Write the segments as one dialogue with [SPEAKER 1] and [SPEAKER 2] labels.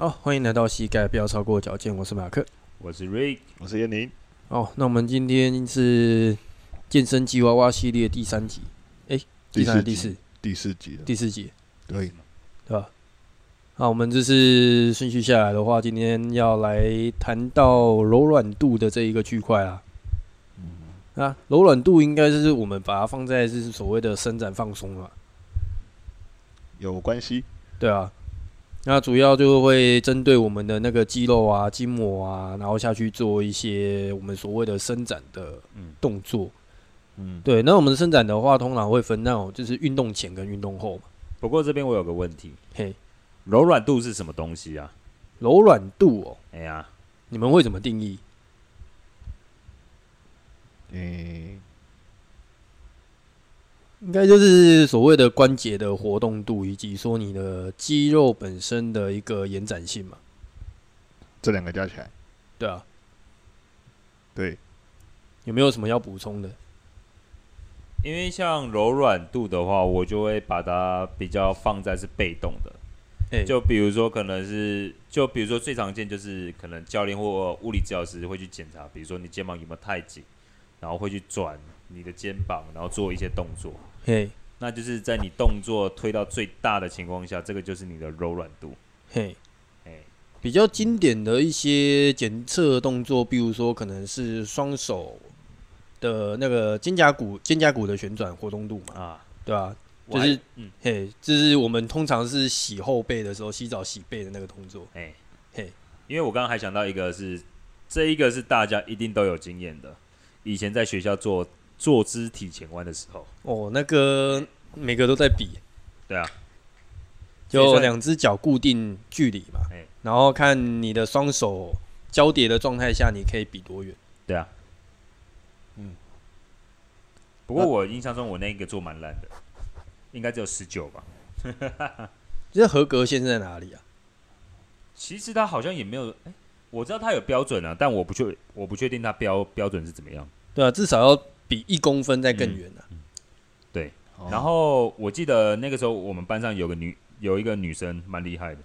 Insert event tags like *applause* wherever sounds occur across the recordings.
[SPEAKER 1] 好，欢迎来到膝盖不要超过脚尖，我是马克，
[SPEAKER 2] 我是 Rick，
[SPEAKER 3] 我是燕宁。
[SPEAKER 1] 哦，那我们今天是健身吉娃娃系列第三集，哎、欸，第三第四
[SPEAKER 3] 第四？集
[SPEAKER 1] 第四集，
[SPEAKER 3] 对，
[SPEAKER 1] 对吧？好，我们这是顺序下来的话，今天要来谈到柔软度的这一个区块啊。嗯，啊，柔软度应该是我们把它放在是所谓的伸展放松了，
[SPEAKER 3] 有关系。
[SPEAKER 1] 对啊，那主要就会针对我们的那个肌肉啊、筋膜啊，然后下去做一些我们所谓的伸展的动作。嗯，对。那我们的伸展的话，通常会分那种就是运动前跟运动后嘛。
[SPEAKER 2] 不过这边我有个问题，
[SPEAKER 1] 嘿。
[SPEAKER 2] 柔软度是什么东西啊？
[SPEAKER 1] 柔软度哦，
[SPEAKER 2] 哎呀，
[SPEAKER 1] 你们会怎么定义？
[SPEAKER 3] 诶，
[SPEAKER 1] 应该就是所谓的关节的活动度，以及说你的肌肉本身的一个延展性嘛。
[SPEAKER 3] 这两个加起来，
[SPEAKER 1] 对啊，
[SPEAKER 3] 对，
[SPEAKER 1] 有没有什么要补充的？
[SPEAKER 2] 因为像柔软度的话，我就会把它比较放在是被动的。就比如说，可能是就比如说最常见就是可能教练或物理治疗师会去检查，比如说你肩膀有没有太紧，然后会去转你的肩膀，然后做一些动作。
[SPEAKER 1] 嘿，
[SPEAKER 2] 那就是在你动作推到最大的情况下，这个就是你的柔软度。
[SPEAKER 1] 嘿，嘿，比较经典的一些检测动作，比如说可能是双手的那个肩胛骨肩胛骨的旋转活动度嘛，啊，对吧？就是，嗯，嘿，就是我们通常是洗后背的时候，洗澡洗背的那个动作，
[SPEAKER 2] 哎，嘿，因为我刚刚还想到一个是，这一个是大家一定都有经验的，以前在学校做坐姿体前弯的时候，
[SPEAKER 1] 哦，那个每个都在比，
[SPEAKER 2] 对啊，
[SPEAKER 1] 就两只脚固定距离嘛，然后看你的双手交叠的状态下，你可以比多远，
[SPEAKER 2] 对啊，嗯，不过我印象中我那个做蛮烂的。应该只有十九吧，*laughs*
[SPEAKER 1] 这合格线在哪里啊？
[SPEAKER 2] 其实他好像也没有，欸、我知道他有标准啊，但我不确，我不确定他标标准是怎么样。
[SPEAKER 1] 对啊，至少要比一公分再更远啊、嗯嗯。
[SPEAKER 2] 对，然后我记得那个时候我们班上有个女，有一个女生蛮厉害的，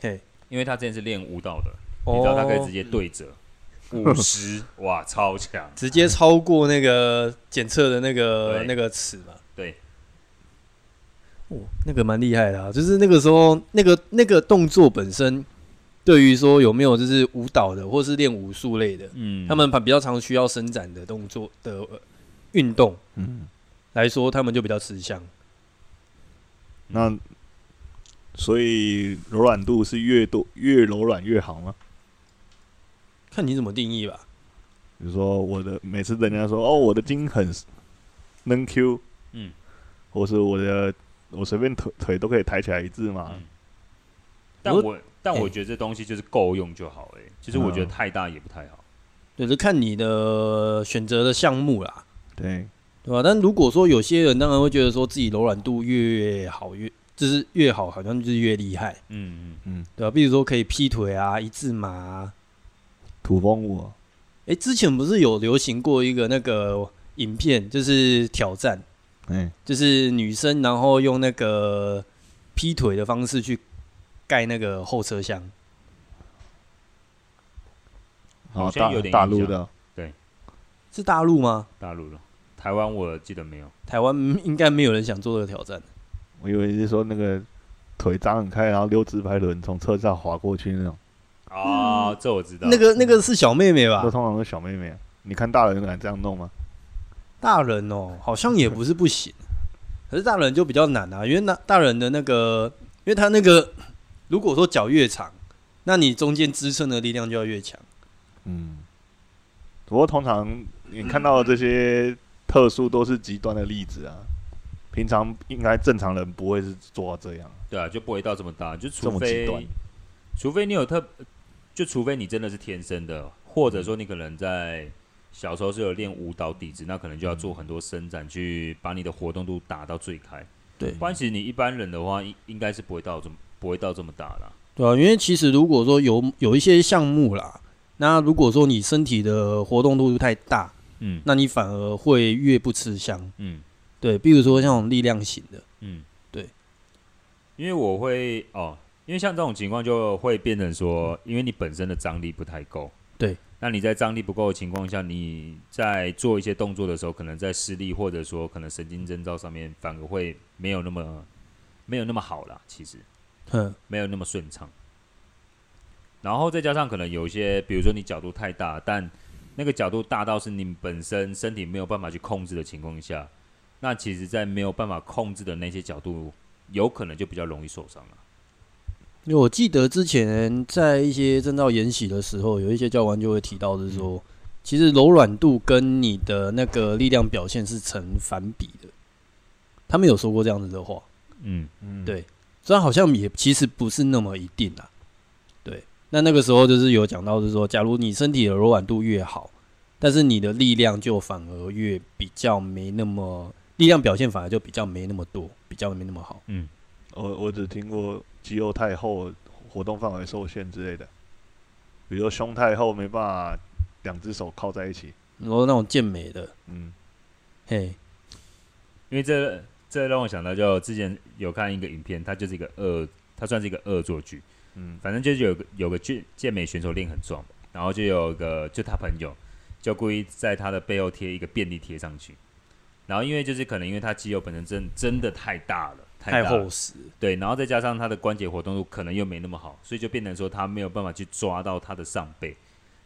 [SPEAKER 1] 嘿，
[SPEAKER 2] 因为她之前是练舞蹈的，哦、你知道她可以直接对折 *laughs* 五十，哇，超强，
[SPEAKER 1] 直接超过那个检测的那个那个尺嘛。对。哦，那个蛮厉害的啊，就是那个时候，那个那个动作本身，对于说有没有就是舞蹈的或是练武术类的，嗯，他们比较常需要伸展的动作的运动，嗯，来说他们就比较吃香。
[SPEAKER 3] 那所以柔软度是越多越柔软越好吗？
[SPEAKER 1] 看你怎么定义吧。
[SPEAKER 3] 比如说我的每次人家说哦我的筋很能 Q，嗯，或是我的。我随便腿腿都可以抬起来一字嘛，嗯、
[SPEAKER 2] 但我但我觉得这东西就是够用就好哎、欸，其实我觉得太大也不太好，
[SPEAKER 1] 对，就看你的选择的项目啦，
[SPEAKER 3] 对
[SPEAKER 1] 对吧？但如果说有些人当然会觉得说自己柔软度越好越就是越好，好像就是越厉害，嗯嗯嗯，对吧？比如说可以劈腿啊，一字马、啊，
[SPEAKER 3] 土风舞，
[SPEAKER 1] 哎、欸，之前不是有流行过一个那个影片，就是挑战。
[SPEAKER 3] 嗯，
[SPEAKER 1] 就是女生，然后用那个劈腿的方式去盖那个后车厢。
[SPEAKER 2] 好像有点
[SPEAKER 3] 大陆的，
[SPEAKER 2] 对，
[SPEAKER 1] 是大陆吗？
[SPEAKER 2] 大陆的，台湾我记得没有。
[SPEAKER 1] 台湾 *laughs* 应该没有人想做这个挑战。
[SPEAKER 3] 我以为是说那个腿张很开，然后溜直排轮从车上滑过去那种。
[SPEAKER 2] 哦，这我知道。
[SPEAKER 1] 那个那个是小妹妹吧？
[SPEAKER 3] 这通常是小妹妹。你看大人敢这样弄吗？
[SPEAKER 1] 大人哦，好像也不是不行，可是大人就比较难啊，因为那大人的那个，因为他那个，如果说脚越长，那你中间支撑的力量就要越强。
[SPEAKER 3] 嗯，不过通常你看到的这些特殊都是极端的例子啊，平常应该正常人不会是做到这样。
[SPEAKER 2] 对啊，就不会到这么大，就除非，除非你有特，就除非你真的是天生的，或者说你可能在。小时候是有练舞蹈底子，那可能就要做很多伸展，去把你的活动度打到最开。
[SPEAKER 1] 对，
[SPEAKER 2] 不然其实你一般人的话，应应该是不会到这么不会到这么大啦。
[SPEAKER 1] 对啊，因为其实如果说有有一些项目啦，那如果说你身体的活动度太大，嗯，那你反而会越不吃香。嗯，对，比如说像力量型的，嗯，对，
[SPEAKER 2] 因为我会哦，因为像这种情况就会变成说，因为你本身的张力不太够，
[SPEAKER 1] 对，
[SPEAKER 2] 那你在张力不够的情况下，你在做一些动作的时候，可能在施力或者说可能神经征兆上面反而会没有那么没有那么好了，其实，
[SPEAKER 1] 嗯，
[SPEAKER 2] 没有那么顺畅。然后再加上可能有一些，比如说你角度太大，但那个角度大到是你本身身体没有办法去控制的情况下，那其实，在没有办法控制的那些角度，有可能就比较容易受伤了。
[SPEAKER 1] 因为我记得之前在一些证照研习的时候，有一些教官就会提到，是说，其实柔软度跟你的那个力量表现是成反比的。他们有说过这样子的话，
[SPEAKER 2] 嗯
[SPEAKER 1] 嗯，对，虽然好像也其实不是那么一定啦。对，那那个时候就是有讲到，就是说，假如你身体的柔软度越好，但是你的力量就反而越比较没那么，力量表现反而就比较没那么多，比较没那么好。
[SPEAKER 2] 嗯，
[SPEAKER 3] 我我只听过。肌肉太厚，活动范围受限之类的，比如说胸太厚，没办法两只手靠在一起。
[SPEAKER 1] 然后那种健美的，
[SPEAKER 3] 嗯，
[SPEAKER 1] 嘿，
[SPEAKER 2] 因为这这让我想到，就之前有看一个影片，它就是一个恶，它算是一个恶作剧。嗯，反正就是有个有个健健美选手练很壮，然后就有个就他朋友就故意在他的背后贴一个便利贴上去，然后因为就是可能因为他肌肉本身真真的太大了。
[SPEAKER 1] 太厚实，
[SPEAKER 2] 对，然后再加上他的关节活动度可能又没那么好，所以就变成说他没有办法去抓到他的上背，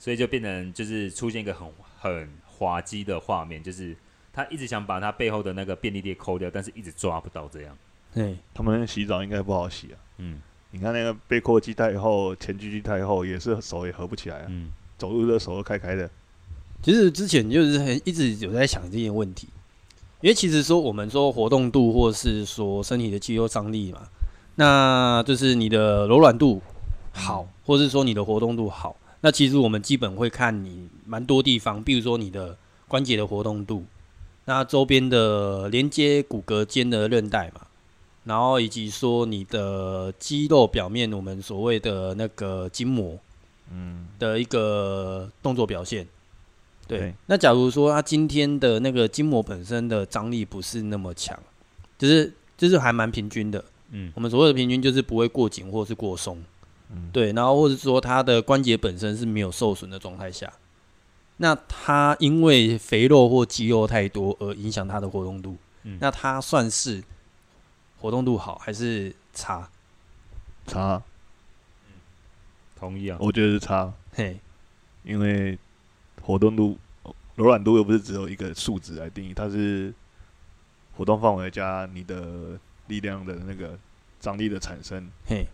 [SPEAKER 2] 所以就变成就是出现一个很很滑稽的画面，就是他一直想把他背后的那个便利贴抠掉，但是一直抓不到这样。
[SPEAKER 1] 对，
[SPEAKER 3] 他们洗澡应该不好洗啊。
[SPEAKER 2] 嗯，
[SPEAKER 3] 你看那个背阔肌太厚，前锯肌太厚，也是手也合不起来啊。
[SPEAKER 2] 嗯，
[SPEAKER 3] 走路的手都开开的。
[SPEAKER 1] 其实之前就是很一直有在想这些问题。因为其实说我们说活动度，或是说身体的肌肉张力嘛，那就是你的柔软度好，或是说你的活动度好。那其实我们基本会看你蛮多地方，比如说你的关节的活动度，那周边的连接骨骼间的韧带嘛，然后以及说你的肌肉表面，我们所谓的那个筋膜，嗯，的一个动作表现。对，对，那假如说他今天的那个筋膜本身的张力不是那么强，就是就是还蛮平均的，嗯，我们所谓的平均就是不会过紧或是过松，嗯，对，然后或者说他的关节本身是没有受损的状态下，那他因为肥肉或肌肉太多而影响他的活动度，嗯，那他算是活动度好还是差？
[SPEAKER 3] 差，
[SPEAKER 2] 嗯，同意啊，
[SPEAKER 3] 我觉得是差，
[SPEAKER 1] 嘿，
[SPEAKER 3] 因为。活动度、柔软度又不是只有一个数值来定义，它是活动范围加你的力量的那个张力的产生，
[SPEAKER 1] 嘿，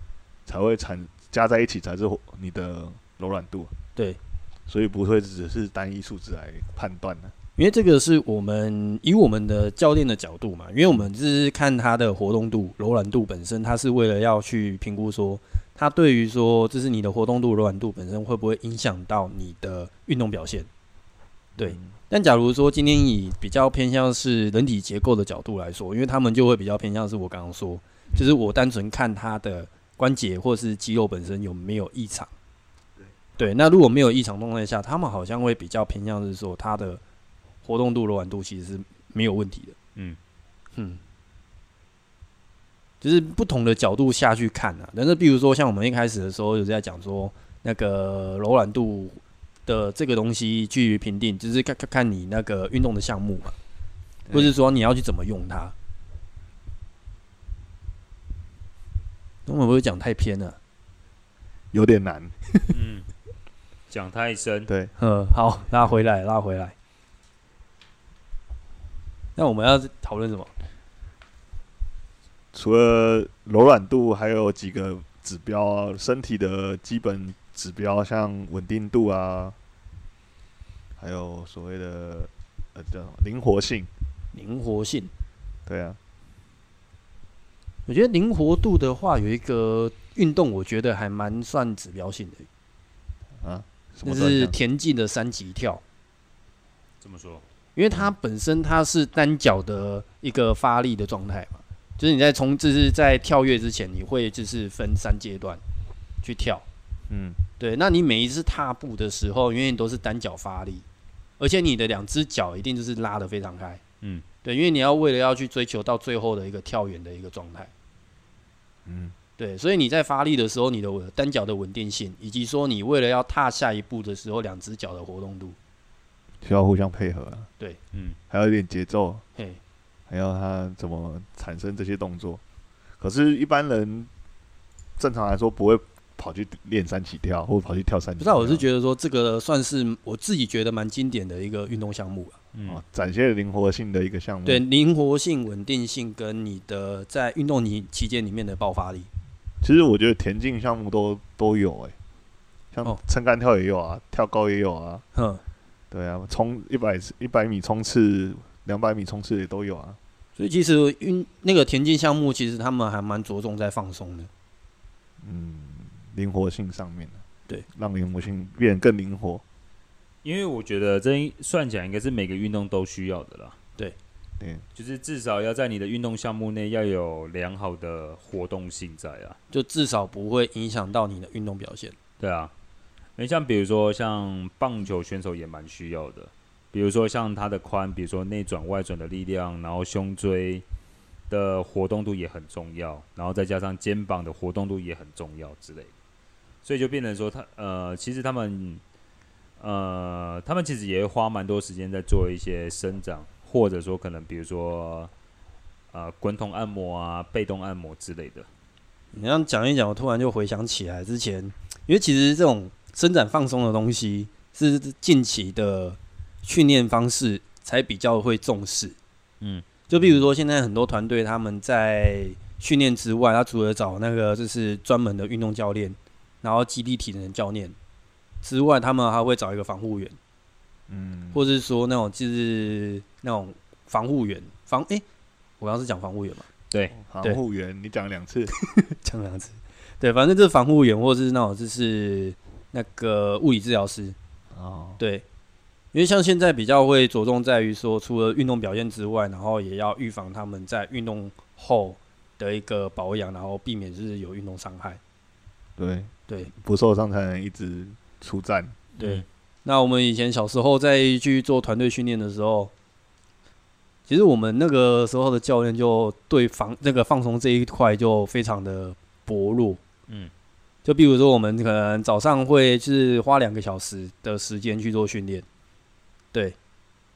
[SPEAKER 3] 才会产加在一起才是你的柔软度。
[SPEAKER 1] 对，
[SPEAKER 3] 所以不会只是单一数值来判断的。
[SPEAKER 1] 因为这个是我们以我们的教练的角度嘛，因为我们就是看他的活动度、柔软度本身，他是为了要去评估说。他对于说，就是你的活动度、柔软度本身会不会影响到你的运动表现？对。但假如说今天以比较偏向是人体结构的角度来说，因为他们就会比较偏向是我刚刚说，就是我单纯看他的关节或是肌肉本身有没有异常。对。那如果没有异常状态下，他们好像会比较偏向是说，他的活动度、柔软度其实是没有问题的。嗯。嗯。就是不同的角度下去看啊，但是比如说像我们一开始的时候有在讲说那个柔软度的这个东西去评定，就是看看看你那个运动的项目嘛，或是说你要去怎么用它。我们不会讲太偏了，
[SPEAKER 3] 有点难。
[SPEAKER 2] 嗯，讲太深。
[SPEAKER 3] 对，
[SPEAKER 1] 嗯，好，拉回来，拉回来。那我们要讨论什么？
[SPEAKER 3] 除了柔软度，还有几个指标啊，身体的基本指标，像稳定度啊，还有所谓的呃叫灵活性。
[SPEAKER 1] 灵活性，
[SPEAKER 3] 对啊。
[SPEAKER 1] 我觉得灵活度的话，有一个运动，我觉得还蛮算指标性的。
[SPEAKER 3] 啊？
[SPEAKER 1] 那是田径的三级跳。
[SPEAKER 2] 怎么说？
[SPEAKER 1] 因为它本身它是单脚的一个发力的状态嘛。就是你在从就是在跳跃之前，你会就是分三阶段去跳，嗯，对。那你每一次踏步的时候，因为你都是单脚发力，而且你的两只脚一定就是拉得非常开，嗯，对，因为你要为了要去追求到最后的一个跳远的一个状态，嗯，对，所以你在发力的时候，你的单脚的稳定性，以及说你为了要踏下一步的时候，两只脚的活动度，
[SPEAKER 3] 需要互相配合啊。
[SPEAKER 1] 对，
[SPEAKER 3] 嗯，还有一点节奏，
[SPEAKER 1] 嘿，
[SPEAKER 3] 还要他怎么产生这些动作。可是，一般人正常来说不会跑去练三起跳，或者跑去跳三起跳。
[SPEAKER 1] 不知道，我是觉得说这个算是我自己觉得蛮经典的一个运动项目啊。
[SPEAKER 3] 嗯，哦、展现灵活性的一个项目。
[SPEAKER 1] 对，灵活性、稳定性跟你的在运动你期间里面的爆发力。
[SPEAKER 3] 其实我觉得田径项目都都有哎、欸，像撑杆跳也有啊，跳高也有啊。
[SPEAKER 1] 哼，
[SPEAKER 3] 对啊，冲一百一百米冲刺、两百米冲刺也都有啊。
[SPEAKER 1] 所以其实运那个田径项目，其实他们还蛮着重在放松的。
[SPEAKER 3] 嗯，灵活性上面
[SPEAKER 1] 对，
[SPEAKER 3] 让灵活性变得更灵活。
[SPEAKER 2] 因为我觉得这算起来应该是每个运动都需要的啦。
[SPEAKER 1] 对，
[SPEAKER 3] 对，
[SPEAKER 2] 就是至少要在你的运动项目内要有良好的活动性在啊，
[SPEAKER 1] 就至少不会影响到你的运动表现。
[SPEAKER 2] 对啊，那像比如说像棒球选手也蛮需要的。比如说像他的髋，比如说内转外转的力量，然后胸椎的活动度也很重要，然后再加上肩膀的活动度也很重要之类的，所以就变成说他呃，其实他们呃，他们其实也会花蛮多时间在做一些伸展，或者说可能比如说呃滚筒按摩啊、被动按摩之类的。
[SPEAKER 1] 你这样讲一讲，我突然就回想起来之前，因为其实这种伸展放松的东西是近期的。训练方式才比较会重视，
[SPEAKER 2] 嗯，
[SPEAKER 1] 就比如说现在很多团队他们在训练之外，他除了找那个就是专门的运动教练，然后基地体能教练之外，他们还会找一个防护员，
[SPEAKER 3] 嗯，
[SPEAKER 1] 或者是说那种就是那种防护员防诶，我刚刚是讲防护员嘛？
[SPEAKER 2] 对，
[SPEAKER 3] 防护员，你讲两次，*laughs*
[SPEAKER 1] 讲两次，对，反正就是防护员，或者是那种就是那个物理治疗师，
[SPEAKER 3] 哦，
[SPEAKER 1] 对。因为像现在比较会着重在于说，除了运动表现之外，然后也要预防他们在运动后的一个保养，然后避免就是有运动伤害。
[SPEAKER 3] 对
[SPEAKER 1] 对，
[SPEAKER 3] 不受伤才能一直出战。
[SPEAKER 1] 对，嗯、那我们以前小时候在去做团队训练的时候，其实我们那个时候的教练就对防那个放松这一块就非常的薄弱。
[SPEAKER 2] 嗯，
[SPEAKER 1] 就比如说我们可能早上会是花两个小时的时间去做训练。对，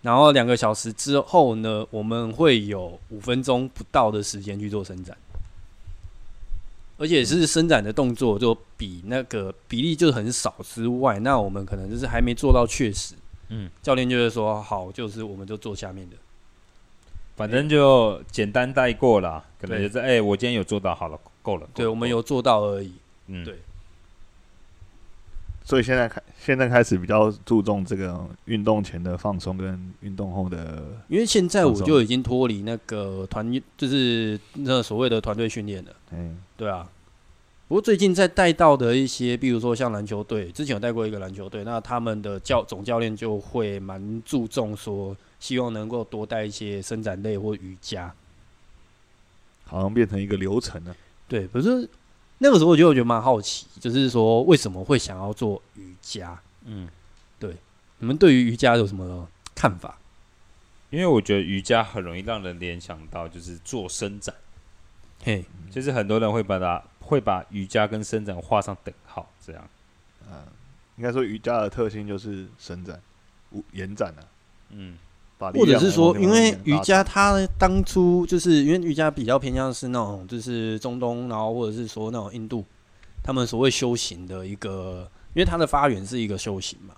[SPEAKER 1] 然后两个小时之后呢，我们会有五分钟不到的时间去做伸展，而且是伸展的动作就比那个比例就很少之外，那我们可能就是还没做到确实，
[SPEAKER 2] 嗯，
[SPEAKER 1] 教练就会说好，就是我们就做下面的，
[SPEAKER 2] 反正就简单带过了，可能就是哎、欸，我今天有做到，好了，够了，
[SPEAKER 1] 对，我们有做到而已，
[SPEAKER 2] 嗯，
[SPEAKER 1] 对。
[SPEAKER 3] 所以现在开，现在开始比较注重这个运动前的放松跟运动后的。
[SPEAKER 1] 因为现在我就已经脱离那个团，就是那所谓的团队训练了。
[SPEAKER 3] 嗯，
[SPEAKER 1] 对啊。不过最近在带到的一些，比如说像篮球队，之前有带过一个篮球队，那他们的教总教练就会蛮注重说，希望能够多带一些伸展类或瑜伽。
[SPEAKER 3] 好像变成一个流程了。
[SPEAKER 1] 对，可是。那个时候我就觉得蛮好奇，就是说为什么会想要做瑜伽？
[SPEAKER 2] 嗯，
[SPEAKER 1] 对，你们对于瑜伽有什么看法？
[SPEAKER 2] 因为我觉得瑜伽很容易让人联想到就是做伸展，
[SPEAKER 1] 嘿，
[SPEAKER 2] 就是很多人会把它会把瑜伽跟伸展画上等号，这样。
[SPEAKER 3] 嗯，应该说瑜伽的特性就是伸展、延展啊。
[SPEAKER 2] 嗯。
[SPEAKER 1] 或者是说，因为瑜伽它当初就是因为瑜伽比较偏向是那种就是中东，然后或者是说那种印度，他们所谓修行的一个，因为它的发源是一个修行嘛。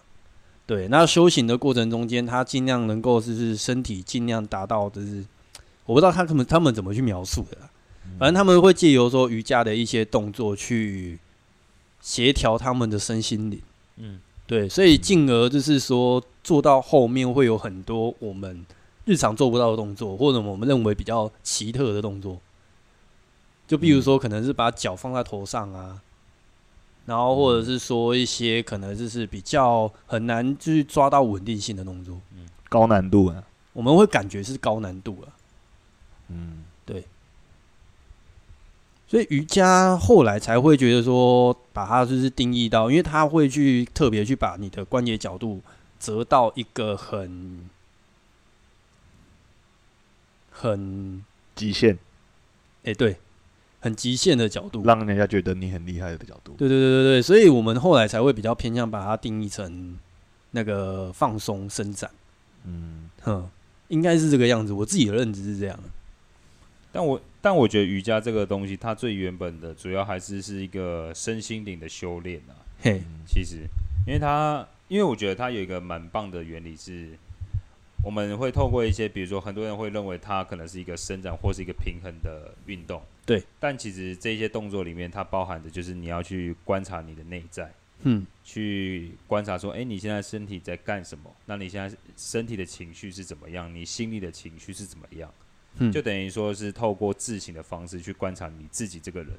[SPEAKER 1] 对，那修行的过程中间，它尽量能够就是身体尽量达到就是，我不知道他们他们怎么去描述的，反正他们会借由说瑜伽的一些动作去协调他们的身心灵。
[SPEAKER 2] 嗯。
[SPEAKER 1] 对，所以进而就是说，做到后面会有很多我们日常做不到的动作，或者我们认为比较奇特的动作。就比如说，可能是把脚放在头上啊，然后或者是说一些可能就是比较很难去抓到稳定性的动作。
[SPEAKER 3] 嗯，高难度啊，
[SPEAKER 1] 我们会感觉是高难度啊。
[SPEAKER 3] 嗯。
[SPEAKER 1] 所以瑜伽后来才会觉得说，把它就是定义到，因为它会去特别去把你的关节角度折到一个很很
[SPEAKER 3] 极限。
[SPEAKER 1] 哎，对，很极限的角度，
[SPEAKER 3] 让人家觉得你很厉害的角度。
[SPEAKER 1] 对对对对对，所以我们后来才会比较偏向把它定义成那个放松伸展。嗯哼，应该是这个样子。我自己的认知是这样。
[SPEAKER 2] 但我但我觉得瑜伽这个东西，它最原本的主要还是是一个身心灵的修炼啊。嘿，其实，因为它，因为我觉得它有一个蛮棒的原理是。我们会透过一些，比如说很多人会认为它可能是一个伸展或是一个平衡的运动，
[SPEAKER 1] 对。
[SPEAKER 2] 但其实这些动作里面，它包含的就是你要去观察你的内在，
[SPEAKER 1] 嗯，
[SPEAKER 2] 去观察说，哎，你现在身体在干什么？那你现在身体的情绪是怎么样？你心里的情绪是怎么样？嗯，就等于说是透过自省的方式去观察你自己这个人，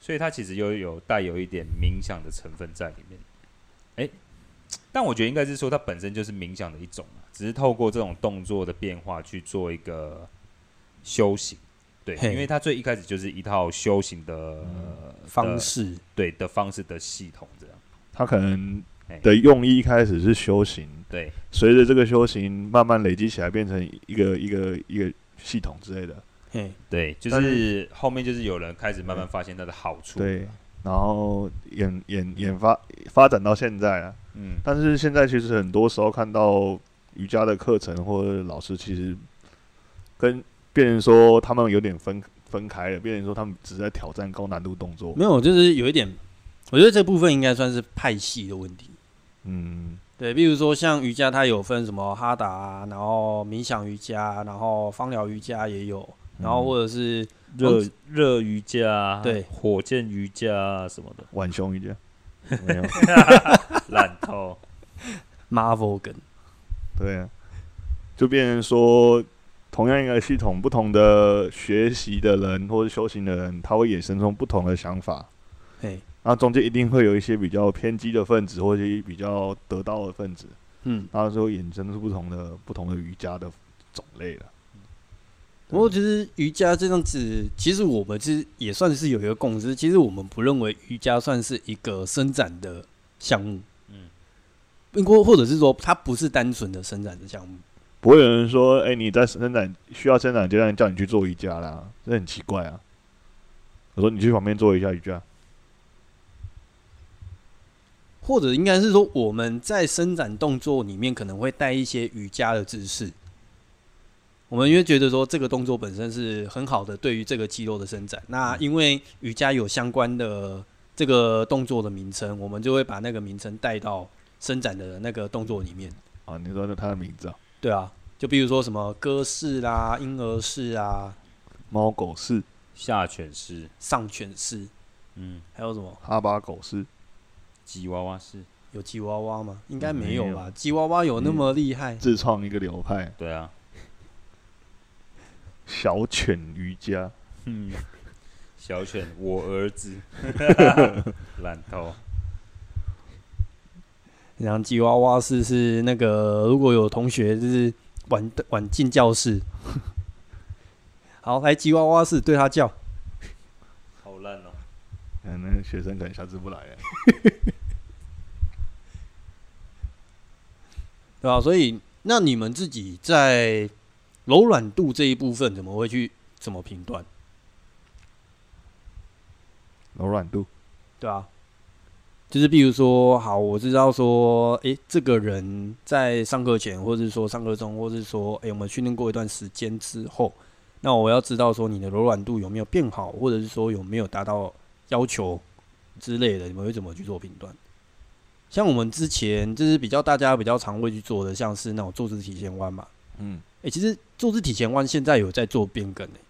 [SPEAKER 2] 所以它其实又有带有一点冥想的成分在里面。哎，但我觉得应该是说它本身就是冥想的一种。只是透过这种动作的变化去做一个修行，对，因为它最一开始就是一套修行的、
[SPEAKER 1] 嗯、方式，
[SPEAKER 2] 对的方式的系统这样。
[SPEAKER 3] 它可能的用意一开始是修行，
[SPEAKER 2] 对，
[SPEAKER 3] 随着这个修行慢慢累积起来，变成一个一个一个系统之类的。
[SPEAKER 1] 嘿，
[SPEAKER 2] 对，就是后面就是有人开始慢慢发现它的好处，
[SPEAKER 3] 对，然后演演研发发展到现在啊，嗯，但是现在其实很多时候看到。瑜伽的课程或者老师其实跟别人说他们有点分分开了，别人说他们只是在挑战高难度动作。
[SPEAKER 1] 没有，就是有一点，我觉得这部分应该算是派系的问题。
[SPEAKER 3] 嗯，
[SPEAKER 1] 对，比如说像瑜伽，它有分什么哈达啊，然后冥想瑜伽，然后芳疗瑜伽也有，然后或者是
[SPEAKER 2] 热热瑜伽，
[SPEAKER 1] 对，
[SPEAKER 2] 火箭瑜伽什么的，
[SPEAKER 3] 晚胸瑜伽，*laughs* 没有，*laughs*
[SPEAKER 2] 烂透，*laughs*
[SPEAKER 1] Marvel 梗。
[SPEAKER 3] 对啊，就变成说，同样一个系统，不同的学习的人或者修行的人，他会衍生出不同的想法。
[SPEAKER 1] 嘿，
[SPEAKER 3] 然后中间一定会有一些比较偏激的分子，或者比较得道的分子。
[SPEAKER 1] 嗯，
[SPEAKER 3] 然后就衍生出不同的不同的瑜伽的种类了。
[SPEAKER 1] 不过，其实瑜伽这样子，其实我们其实也算是有一个共识。其实我们不认为瑜伽算是一个伸展的项目。嗯或或者是说，它不是单纯的伸展的项目，
[SPEAKER 3] 不会有人说，哎、欸，你在伸展需要伸展阶段叫你去做瑜伽啦，这很奇怪啊。我说你去旁边做一下瑜伽，
[SPEAKER 1] 或者应该是说，我们在伸展动作里面可能会带一些瑜伽的姿势，我们因为觉得说这个动作本身是很好的，对于这个肌肉的伸展。那因为瑜伽有相关的这个动作的名称，我们就会把那个名称带到。伸展的那个动作里面。
[SPEAKER 3] 啊，你说的他的名字啊？
[SPEAKER 1] 对啊，就比如说什么鸽式啦、婴儿式啊、
[SPEAKER 3] 猫狗式、
[SPEAKER 2] 下犬式、
[SPEAKER 1] 上犬式，
[SPEAKER 2] 嗯，
[SPEAKER 1] 还有什么？
[SPEAKER 3] 哈巴狗式、
[SPEAKER 2] 吉娃娃是？
[SPEAKER 1] 有吉娃娃吗？应该没有吧？吉娃娃有那么厉害？
[SPEAKER 3] 自创一个流派？
[SPEAKER 2] 对啊，
[SPEAKER 3] 小犬瑜伽，
[SPEAKER 2] 嗯，小犬，我儿子，*laughs* 烂透。
[SPEAKER 1] 然后吉娃娃是是那个，如果有同学就是晚晚进教室，好，来吉娃娃式对他叫，
[SPEAKER 2] 好烂哦！
[SPEAKER 3] 嗯，那个学生可能下次不来了，
[SPEAKER 1] 对吧？所以那你们自己在柔软度这一部分怎么会去怎么评断？
[SPEAKER 3] 柔软度，
[SPEAKER 1] 对啊。就是比如说，好，我知道说，诶、欸，这个人在上课前，或者是说上课中，或者是说，诶、欸，我们训练过一段时间之后，那我要知道说你的柔软度有没有变好，或者是说有没有达到要求之类的，你们会怎么去做评断？像我们之前就是比较大家比较常会去做的，像是那种坐姿体前弯嘛，
[SPEAKER 3] 嗯，
[SPEAKER 1] 哎、欸，其实坐姿体前弯现在有在做变更诶、欸，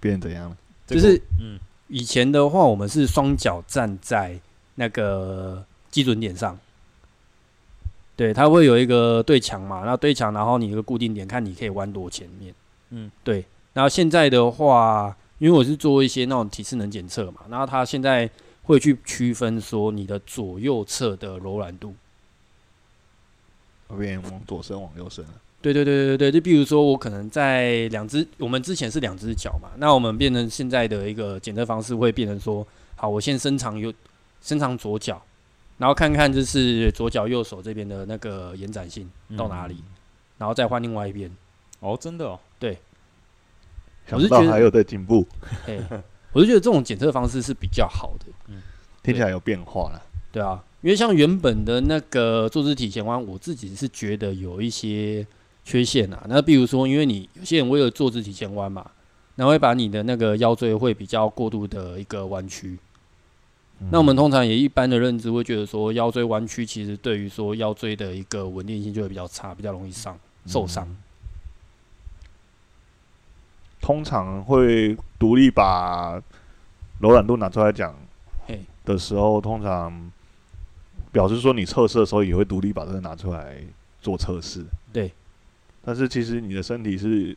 [SPEAKER 3] 变怎样了？
[SPEAKER 1] 就是，嗯，以前的话，我们是双脚站在。那个基准点上，对，它会有一个对墙嘛，那对墙，然后你一个固定点，看你可以弯多前面，
[SPEAKER 2] 嗯，
[SPEAKER 1] 对。然后现在的话，因为我是做一些那种体适能检测嘛，然后它现在会去区分说你的左右侧的柔软度，
[SPEAKER 3] 变往左伸，往右伸了。
[SPEAKER 1] 对对对对对，就比如说我可能在两只，我们之前是两只脚嘛，那我们变成现在的一个检测方式会变成说，好，我先伸长右。伸长左脚，然后看看就是左脚右手这边的那个延展性到哪里，嗯、然后再换另外一边。
[SPEAKER 2] 哦，真的哦，
[SPEAKER 1] 对。
[SPEAKER 3] 想不到还有在进步。
[SPEAKER 1] 哎，我就觉得这种检测方式是比较好的。
[SPEAKER 3] 嗯，听起来有变化了。
[SPEAKER 1] 对啊，因为像原本的那个坐姿体前弯，我自己是觉得有一些缺陷啊。那比如说，因为你有些人为了坐姿体前弯嘛，然后会把你的那个腰椎会比较过度的一个弯曲。嗯、那我们通常也一般的认知会觉得说，腰椎弯曲其实对于说腰椎的一个稳定性就会比较差，比较容易伤受伤。
[SPEAKER 3] 通常会独立把柔软度拿出来讲的时候，通常表示说你测试的时候也会独立把这个拿出来做测试。
[SPEAKER 1] 对，
[SPEAKER 3] 但是其实你的身体是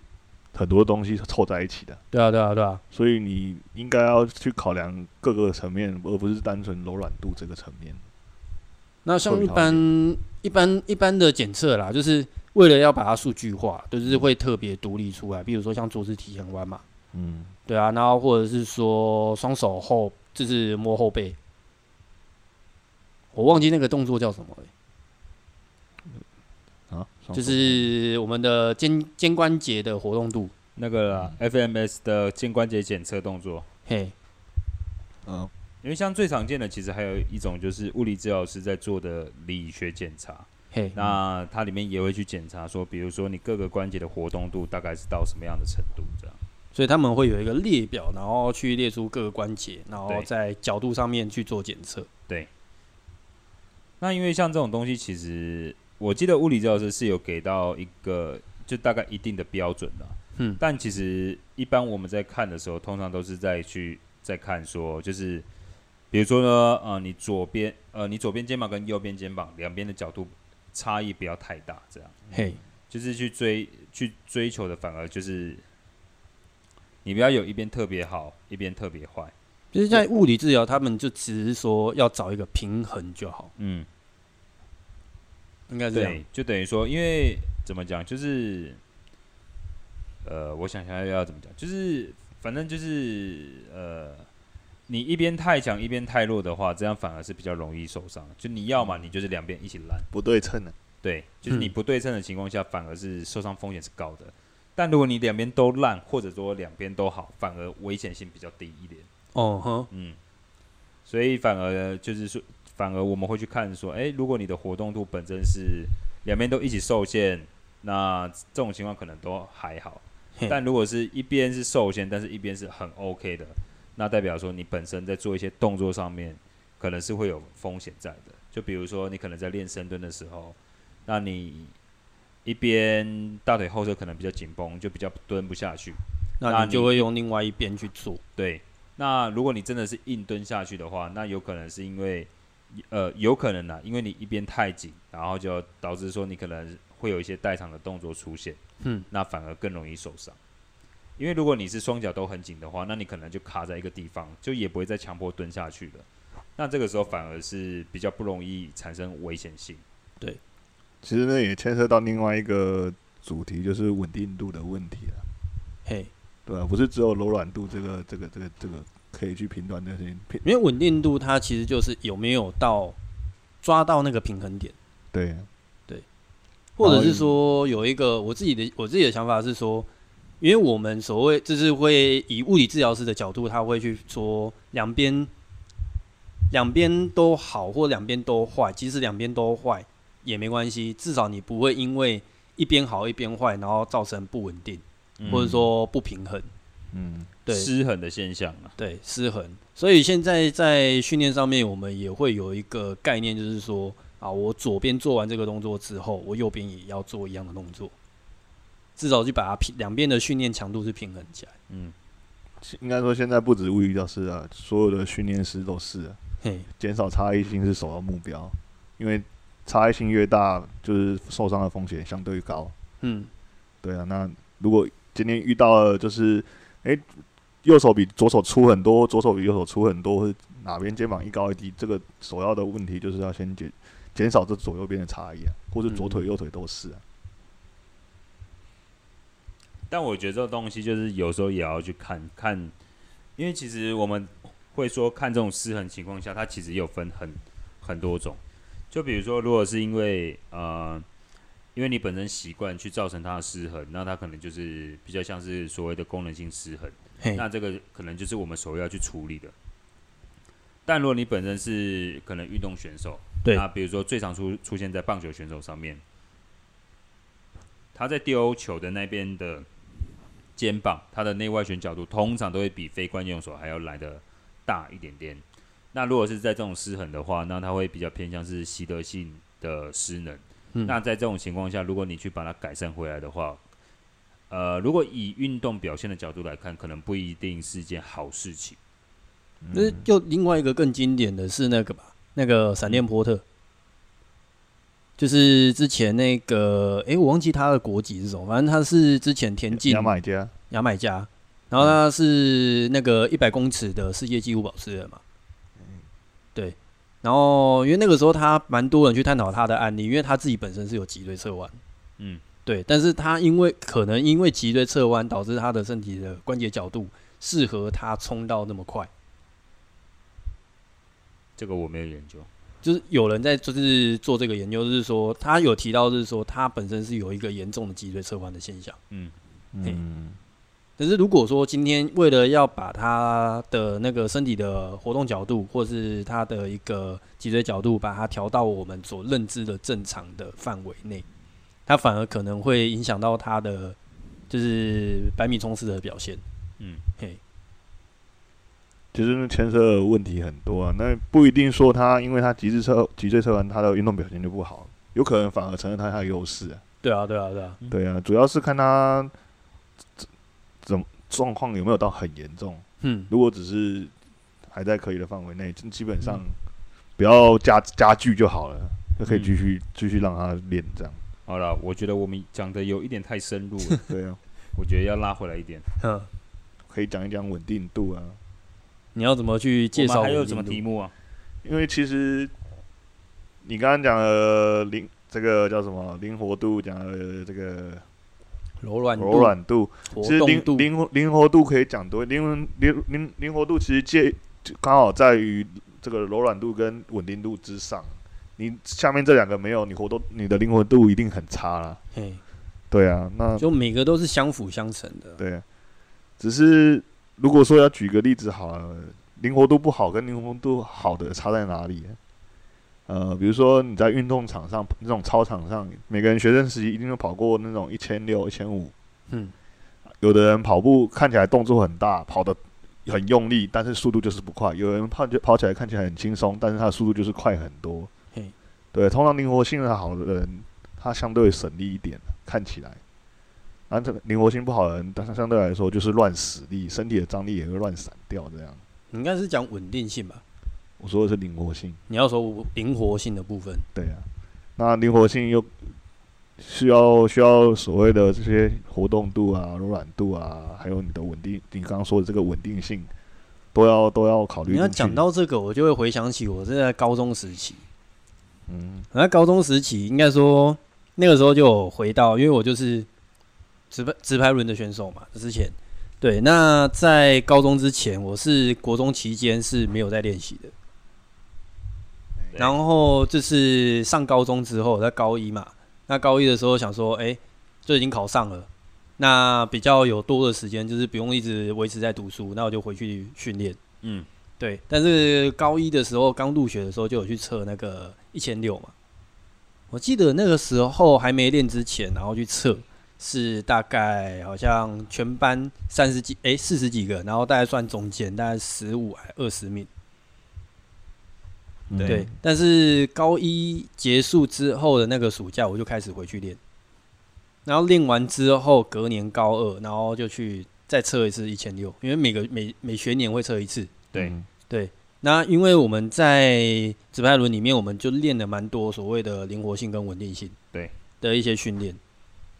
[SPEAKER 3] 很多东西凑在一起的。
[SPEAKER 1] 对啊，对啊，对啊。
[SPEAKER 3] 所以你应该要去考量各个层面，而不是单纯柔软度这个层面。
[SPEAKER 1] 那像一般一般一般的检测啦，就是。为了要把它数据化，就是会特别独立出来，比如说像坐姿体前弯嘛，嗯，对啊，然后或者是说双手后，就是摸后背，我忘记那个动作叫什么了，啊，就是我们的肩肩关节的活动度，
[SPEAKER 2] 那个 FMS 的肩关节检测动作，
[SPEAKER 1] 嘿，
[SPEAKER 2] 嗯，因为像最常见的，其实还有一种就是物理治疗师在做的理学检查。那它里面也会去检查说，比如说你各个关节的活动度大概是到什么样的程度，这样。
[SPEAKER 1] 所以他们会有一个列表，然后去列出各个关节，然后在角度上面去做检测。
[SPEAKER 2] 对。那因为像这种东西，其实我记得物理治疗师是有给到一个就大概一定的标准的。嗯。但其实一般我们在看的时候，通常都是在去在看说，就是比如说呢，呃，你左边呃，你左边肩膀跟右边肩膀两边的角度。差异不要太大，这样，
[SPEAKER 1] 嘿
[SPEAKER 2] 就是去追去追求的，反而就是你不要有一边特别好，一边特别坏。
[SPEAKER 1] 就是在物理治疗，他们就只是说要找一个平衡就好。嗯，应该是这样，
[SPEAKER 2] 就等于说，因为怎么讲，就是呃，我想想要怎么讲，就是反正就是呃。你一边太强，一边太弱的话，这样反而是比较容易受伤。就你要嘛，你就是两边一起烂，
[SPEAKER 3] 不对称的。
[SPEAKER 2] 对，就是你不对称的情况下，反而是受伤风险是高的。但如果你两边都烂，或者说两边都好，反而危险性比较低一点。
[SPEAKER 1] 哦哼，
[SPEAKER 2] 嗯。所以反而就是说，反而我们会去看说，哎，如果你的活动度本身是两边都一起受限，那这种情况可能都还好。但如果是一边是受限，但是一边是很 OK 的。那代表说，你本身在做一些动作上面，可能是会有风险在的。就比如说，你可能在练深蹲的时候，那你一边大腿后侧可能比较紧绷，就比较蹲不下去，
[SPEAKER 1] 那你就会用另外一边去做。
[SPEAKER 2] 对，那如果你真的是硬蹲下去的话，那有可能是因为，呃，有可能呢，因为你一边太紧，然后就导致说你可能会有一些代偿的动作出现，嗯，那反而更容易受伤。因为如果你是双脚都很紧的话，那你可能就卡在一个地方，就也不会再强迫蹲下去了。那这个时候反而是比较不容易产生危险性。
[SPEAKER 1] 对，
[SPEAKER 3] 其实呢也牵涉到另外一个主题，就是稳定度的问题了。
[SPEAKER 1] 嘿，
[SPEAKER 3] 对啊，不是只有柔软度这个、这个、这个、这个可以去评断这些。
[SPEAKER 1] 因为稳定度它其实就是有没有到抓到那个平衡点。
[SPEAKER 3] 对，
[SPEAKER 1] 对，或者是说有一个我自己的我自己的想法是说。因为我们所谓就是会以物理治疗师的角度，他会去说两边两边都好或两边都坏，即使两边都坏也没关系，至少你不会因为一边好一边坏，然后造成不稳定，嗯、或者说不平衡，
[SPEAKER 2] 嗯，对，失衡的现象啊，
[SPEAKER 1] 对，失衡。所以现在在训练上面，我们也会有一个概念，就是说啊，我左边做完这个动作之后，我右边也要做一样的动作。至少去把它平两边的训练强度是平衡起来。
[SPEAKER 3] 嗯，应该说现在不止物理教师啊，所有的训练师都是啊。
[SPEAKER 1] 嘿，
[SPEAKER 3] 减少差异性是首要目标，因为差异性越大，就是受伤的风险相对高。
[SPEAKER 1] 嗯，
[SPEAKER 3] 对啊。那如果今天遇到了，就是哎、欸，右手比左手粗很多，左手比右手粗很多，或哪边肩膀一高一低，这个首要的问题就是要先减减少这左右边的差异啊，或者左腿右腿都是啊。
[SPEAKER 2] 但我觉得这个东西就是有时候也要去看看，因为其实我们会说看这种失衡情况下，它其实有分很很多种。就比如说，如果是因为呃，因为你本身习惯去造成它的失衡，那它可能就是比较像是所谓的功能性失衡。那这个可能就是我们首要要去处理的。但如果你本身是可能运动选手，
[SPEAKER 1] 对，
[SPEAKER 2] 那比如说最常出出现在棒球选手上面，他在丢球的那边的肩膀，它的内外旋角度通常都会比非惯用手还要来的大一点点。那如果是在这种失衡的话，那它会比较偏向是习得性的失能。嗯、那在这种情况下，如果你去把它改善回来的话，呃，如果以运动表现的角度来看，可能不一定是一件好事情。
[SPEAKER 1] 那、嗯、就另外一个更经典的是那个吧，那个闪电波特，就是之前那个，哎、欸，我忘记他的国籍是什么，反正他是之前田径
[SPEAKER 3] 牙买加，
[SPEAKER 1] 牙买加，然后他是那个一百公尺的世界纪录保持人嘛，嗯对。然后，因为那个时候他蛮多人去探讨他的案例，因为他自己本身是有脊椎侧弯，嗯，对。但是他因为可能因为脊椎侧弯导致他的身体的关节角度适合他冲到那么快。
[SPEAKER 2] 这个我没有研究，
[SPEAKER 1] 就是有人在就是做这个研究，就是说他有提到，就是说他本身是有一个严重的脊椎侧弯的现象，嗯。嗯。可是如果说今天为了要把他的那个身体的活动角度，或是他的一个脊椎角度，把它调到我们所认知的正常的范围内，他反而可能会影响到他的就是百米冲刺的表现。嗯，嘿，
[SPEAKER 3] 其实牵涉的问题很多啊，那不一定说他因为他极致侧脊椎侧弯，他的运动表现就不好，有可能反而承认他他的优势啊。
[SPEAKER 1] 对啊，对啊，对啊，
[SPEAKER 3] 对啊，主要是看他。怎状况有没有到很严重？嗯，如果只是还在可以的范围内，就基本上不要加加剧就好了，就可以继续继续让他练这样。
[SPEAKER 2] 好了，我觉得我们讲的有一点太深入了。*laughs*
[SPEAKER 3] 对啊，
[SPEAKER 2] 我觉得要拉回来一点。
[SPEAKER 3] 嗯，可以讲一讲稳定度啊。
[SPEAKER 1] 你要怎么去介绍？
[SPEAKER 2] 还有什么题目啊？
[SPEAKER 3] 因为其实你刚刚讲的灵这个叫什么灵活度，讲的这个。
[SPEAKER 1] 柔软
[SPEAKER 3] 柔软度，其实灵灵活灵活度可以讲多，灵灵灵灵活度其实介刚好在于这个柔软度跟稳定度之上。你下面这两个没有，你活动你的灵活度一定很差了。嘿，对啊，那
[SPEAKER 1] 就每个都是相辅相成的。
[SPEAKER 3] 对啊，只是如果说要举个例子好了，灵活度不好跟灵活度好的差在哪里？呃，比如说你在运动场上那种操场上，每个人学生时期一定都跑过那种一千六、一千五。嗯，有的人跑步看起来动作很大，跑的很用力，但是速度就是不快。有人跑就跑起来看起来很轻松，但是他的速度就是快很多。嘿，对，通常灵活性好的人，他相对省力一点，看起来。而这个灵活性不好的人，但是相对来说就是乱使力，身体的张力也会乱散掉。这样，
[SPEAKER 1] 你应该是讲稳定性吧？
[SPEAKER 3] 我说的是灵活性，
[SPEAKER 1] 你要说灵活性的部分，
[SPEAKER 3] 对啊，那灵活性又需要需要所谓的这些活动度啊、柔软度啊，还有你的稳定，你刚刚说的这个稳定性，都要都要考虑。你
[SPEAKER 1] 要讲到这个，我就会回想起我是在高中时期，嗯，那高中时期应该说那个时候就有回到，因为我就是直排直排轮的选手嘛，之前。对，那在高中之前，我是国中期间是没有在练习的。然后就是上高中之后，在高一嘛，那高一的时候想说，哎，就已经考上了，那比较有多的时间，就是不用一直维持在读书，那我就回去训练。嗯，对。但是高一的时候刚入学的时候，就有去测那个一千六嘛。我记得那个时候还没练之前，然后去测，是大概好像全班三十几，哎，四十几个，然后大概算中间，大概十五还二十名。对，对，但是高一结束之后的那个暑假，我就开始回去练。然后练完之后，隔年高二，然后就去再测一次一千六，因为每个每每学年会测一次。
[SPEAKER 2] 对
[SPEAKER 1] 对，那因为我们在直排轮里面，我们就练了蛮多所谓的灵活性跟稳定性，
[SPEAKER 2] 对
[SPEAKER 1] 的一些训练，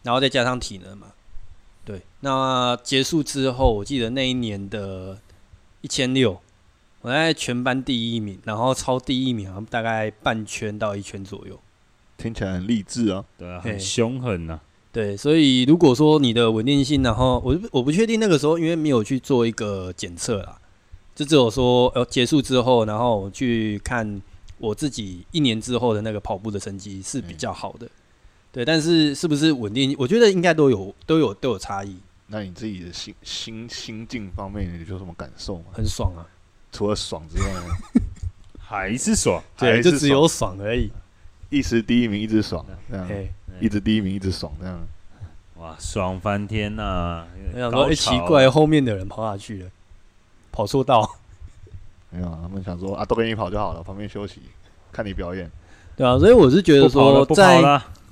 [SPEAKER 1] 然后再加上体能嘛。对，那结束之后，我记得那一年的一千六。我在全班第一名，然后超第一名，大概半圈到一圈左右。
[SPEAKER 3] 听起来很励志啊，
[SPEAKER 2] 对啊，很凶狠呐、啊。
[SPEAKER 1] 对，所以如果说你的稳定性，然后我我不确定那个时候，因为没有去做一个检测啦，就只有说呃结束之后，然后我去看我自己一年之后的那个跑步的成绩是比较好的。对，但是是不是稳定？我觉得应该都有都有都有差异。
[SPEAKER 3] 那你自己的心心心境方面，你有什么感受吗？
[SPEAKER 1] 很爽啊！
[SPEAKER 3] 除了爽之外呢，*laughs*
[SPEAKER 2] 还是爽，
[SPEAKER 1] 对，就只有爽而已。*laughs*
[SPEAKER 3] 一时第一名，一直爽，这样，一直第一名，一直爽，这样。
[SPEAKER 2] 哇，爽翻天呐！
[SPEAKER 1] 我想说，哎，奇怪，后面的人跑哪去了？跑错道？*laughs*
[SPEAKER 3] 没有，他们想说啊，都给你跑就好了，旁边休息，看你表演。
[SPEAKER 1] 对啊，所以我是觉得说，在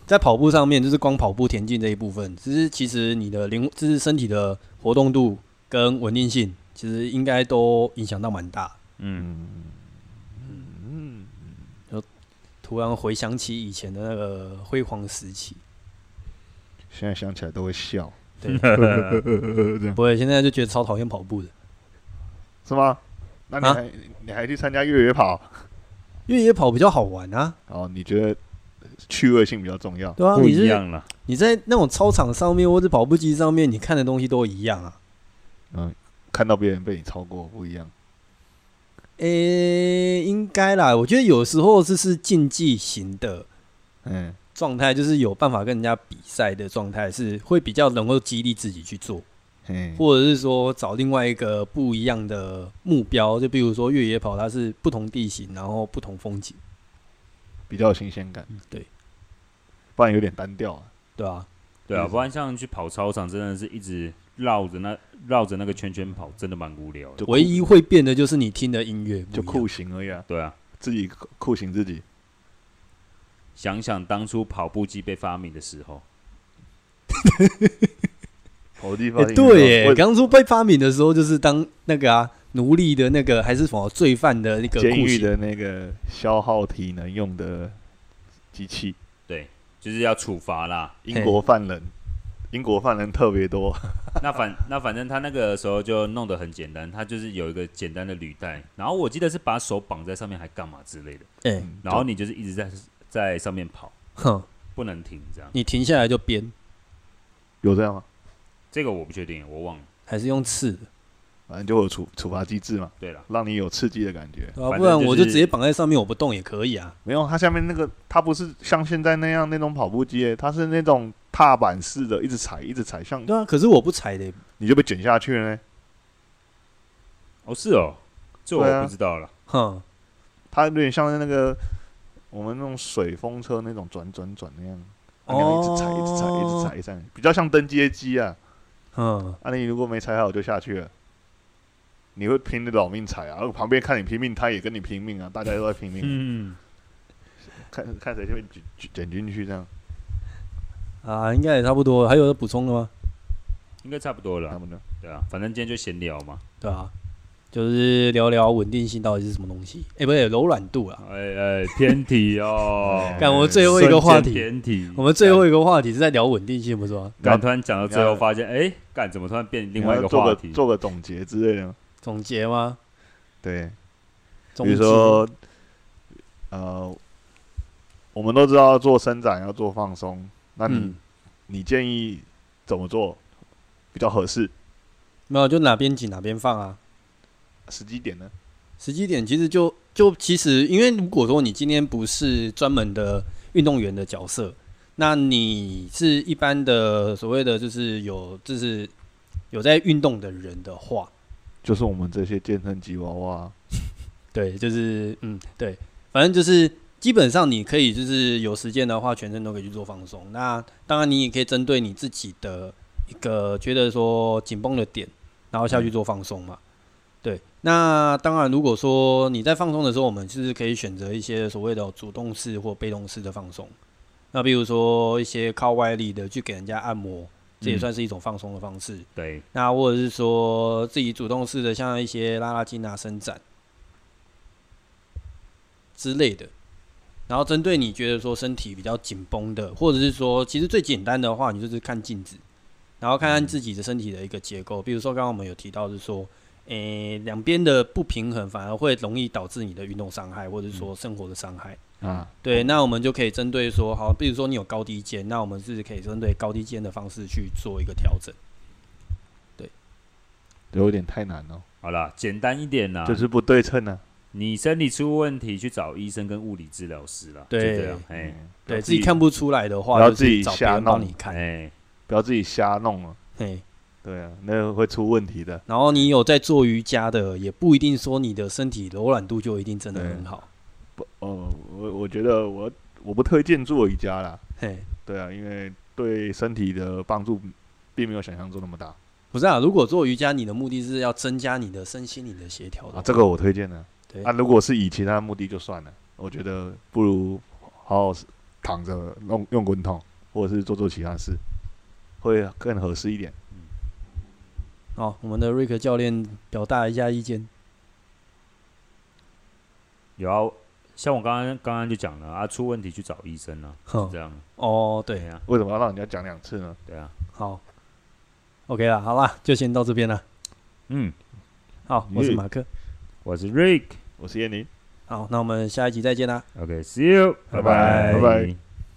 [SPEAKER 1] 在跑步上面，就是光跑步田径这一部分，其实其实你的灵，就是身体的活动度跟稳定性，其实应该都影响到蛮大。嗯嗯嗯，就突然回想起以前的那个辉煌时期。
[SPEAKER 3] 现在想起来都会笑，
[SPEAKER 1] 对，*laughs* *laughs* 不会，现在就觉得超讨厌跑步的，
[SPEAKER 3] 是吗？那你还、啊、你还去参加越野跑？
[SPEAKER 1] 越野跑比较好玩啊！
[SPEAKER 3] 哦，你觉得趣味性比较重要？
[SPEAKER 1] 对啊，不一样了。你在那种操场上面或者跑步机上面，你看的东西都一样啊。
[SPEAKER 3] 嗯，看到别人被你超过不一样。
[SPEAKER 1] 诶、欸，应该啦。我觉得有时候这是竞技型的，嗯。状态就是有办法跟人家比赛的状态，是会比较能够激励自己去做，或者是说找另外一个不一样的目标，就比如说越野跑，它是不同地形，然后不同风景，
[SPEAKER 3] 比较有新鲜感。
[SPEAKER 1] 对，
[SPEAKER 3] 不然有点单调啊。
[SPEAKER 1] 对啊，
[SPEAKER 2] 对啊，不然像去跑操场，真的是一直绕着那绕着那个圈圈跑，真的蛮无聊的。
[SPEAKER 1] 唯一会变的就是你听的音乐，
[SPEAKER 3] 就酷刑而已啊。
[SPEAKER 2] 对啊，
[SPEAKER 3] 自己酷刑自己。
[SPEAKER 2] 想想当初跑步机被发明的时候，*laughs*
[SPEAKER 3] 跑步机发明、
[SPEAKER 1] 欸、对耶，当初被发明的时候就是当那个啊奴隶的那个还是什么罪犯的那个
[SPEAKER 3] 监狱的那个消耗体能用的机器，
[SPEAKER 2] 对，就是要处罚啦。
[SPEAKER 3] 英国犯人，英国犯人特别多。*laughs*
[SPEAKER 2] 那反那反正他那个时候就弄得很简单，他就是有一个简单的履带，然后我记得是把手绑在上面还干嘛之类的，
[SPEAKER 1] 欸、
[SPEAKER 2] 然后你就是一直在。在上面跑，哼，不能停，这样。
[SPEAKER 1] 你停下来就编，
[SPEAKER 3] 有这样吗？
[SPEAKER 2] 这个我不确定，我忘了，
[SPEAKER 1] 还是用刺的，
[SPEAKER 3] 反正就有处处罚机制嘛。
[SPEAKER 2] 对了，
[SPEAKER 3] 让你有刺激的感觉，
[SPEAKER 1] 啊，不然我就直接绑在上面，我不动也可以啊。
[SPEAKER 3] 没有，它下面那个，它不是像现在那样那种跑步机，它是那种踏板式的，一直踩，一直踩，像
[SPEAKER 1] 对啊。可是我不踩的，
[SPEAKER 3] 你就被卷下去了呢。
[SPEAKER 2] 哦，是哦，这我不知道了。
[SPEAKER 3] 哼，它有点像那个。我们那种水风车那种转转转那样，那样一直踩，一直踩，一直踩，一直踩，比较像登阶机啊。嗯，啊，你如果没踩好就下去了，你会拼的老命踩啊。旁边看你拼命，他也跟你拼命啊，大家都在拼命。嗯，看看谁会卷卷进去这样。
[SPEAKER 1] 啊，应该也差不多。还有要补充的吗？
[SPEAKER 2] 应该差不多了。差不多。对啊，反正今天就闲聊嘛。
[SPEAKER 1] 对啊。就是聊聊稳定性到底是什么东西？哎、欸，不对，柔软度啊！
[SPEAKER 2] 哎哎，偏题哦。*laughs*
[SPEAKER 1] 干，我们最后一个话题，
[SPEAKER 2] 偏题。
[SPEAKER 1] 我们最后一个话题是在聊稳定性，不是吗？
[SPEAKER 2] 刚，突然讲到最后，发现，哎，干，怎么突然变另外一个话题？
[SPEAKER 3] 做个总结之类的。
[SPEAKER 1] 总结吗？
[SPEAKER 3] 对。比如说，呃，我们都知道做伸展要做放松，那你、嗯、你建议怎么做比较合适？
[SPEAKER 1] 没有，就哪边紧哪边放啊。
[SPEAKER 3] 时机点呢？
[SPEAKER 1] 时机点其实就就其实，因为如果说你今天不是专门的运动员的角色，那你是一般的所谓的就是有就是有在运动的人的话，
[SPEAKER 3] 就是我们这些健身吉娃娃，*laughs*
[SPEAKER 1] 对，就是嗯，对，反正就是基本上你可以就是有时间的话，全身都可以去做放松。那当然，你也可以针对你自己的一个觉得说紧绷的点，然后下去做放松嘛。对，那当然，如果说你在放松的时候，我们就是可以选择一些所谓的主动式或被动式的放松。那比如说一些靠外力的去给人家按摩，这也算是一种放松的方式。嗯、
[SPEAKER 2] 对，
[SPEAKER 1] 那或者是说自己主动式的，像一些拉拉筋啊、伸展之类的。然后针对你觉得说身体比较紧绷的，或者是说其实最简单的话，你就是看镜子，然后看看自己的身体的一个结构。比如说刚刚我们有提到是说。诶、欸，两边的不平衡反而会容易导致你的运动伤害，或者说生活的伤害。啊，对，那我们就可以针对说，好，比如说你有高低肩，那我们是可以针对高低肩的方式去做一个调整。对，
[SPEAKER 3] 有点太难了。
[SPEAKER 2] 好了，简单一点啦，
[SPEAKER 3] 就是不对称呢。
[SPEAKER 2] 你身体出问题，去找医生跟物理治疗师了。
[SPEAKER 1] 对，
[SPEAKER 2] 就这样。哎、
[SPEAKER 1] 嗯，对自己看不出来的话，
[SPEAKER 3] 不要自己瞎弄。
[SPEAKER 1] 你看，
[SPEAKER 3] 哎，不要自己瞎弄了。
[SPEAKER 1] 嘿。
[SPEAKER 3] 对啊，那会出问题的。
[SPEAKER 1] 然后你有在做瑜伽的，也不一定说你的身体柔软度就一定真的很好。
[SPEAKER 3] 不，哦，我我觉得我我不推荐做瑜伽啦。
[SPEAKER 1] 嘿，
[SPEAKER 3] 对啊，因为对身体的帮助并没有想象中那么大。
[SPEAKER 1] 不是啊，如果做瑜伽，你的目的是要增加你的身心灵的协调的。
[SPEAKER 3] 啊，这个我推荐的。
[SPEAKER 1] 对
[SPEAKER 3] 啊，如果是以其他目的就算了，我觉得不如好好躺着弄用滚筒，或者是做做其他事，会更合适一点。
[SPEAKER 1] 嗯好，我们的瑞克教练表达一下意见。
[SPEAKER 2] 有啊，像我刚刚刚刚就讲了啊，出问题去找医生啊，是这样。
[SPEAKER 1] 哦，对
[SPEAKER 2] 啊，
[SPEAKER 3] 为什么要让人家讲两次呢？
[SPEAKER 2] 对啊，
[SPEAKER 1] 好，OK 了，好啦，就先到这边了。
[SPEAKER 2] 嗯，
[SPEAKER 1] 好，我是马克，
[SPEAKER 2] 我是 Rick，
[SPEAKER 3] 我是燕妮。
[SPEAKER 1] 好，那我们下一集再见啦。
[SPEAKER 2] OK，See you，拜拜，
[SPEAKER 3] 拜拜。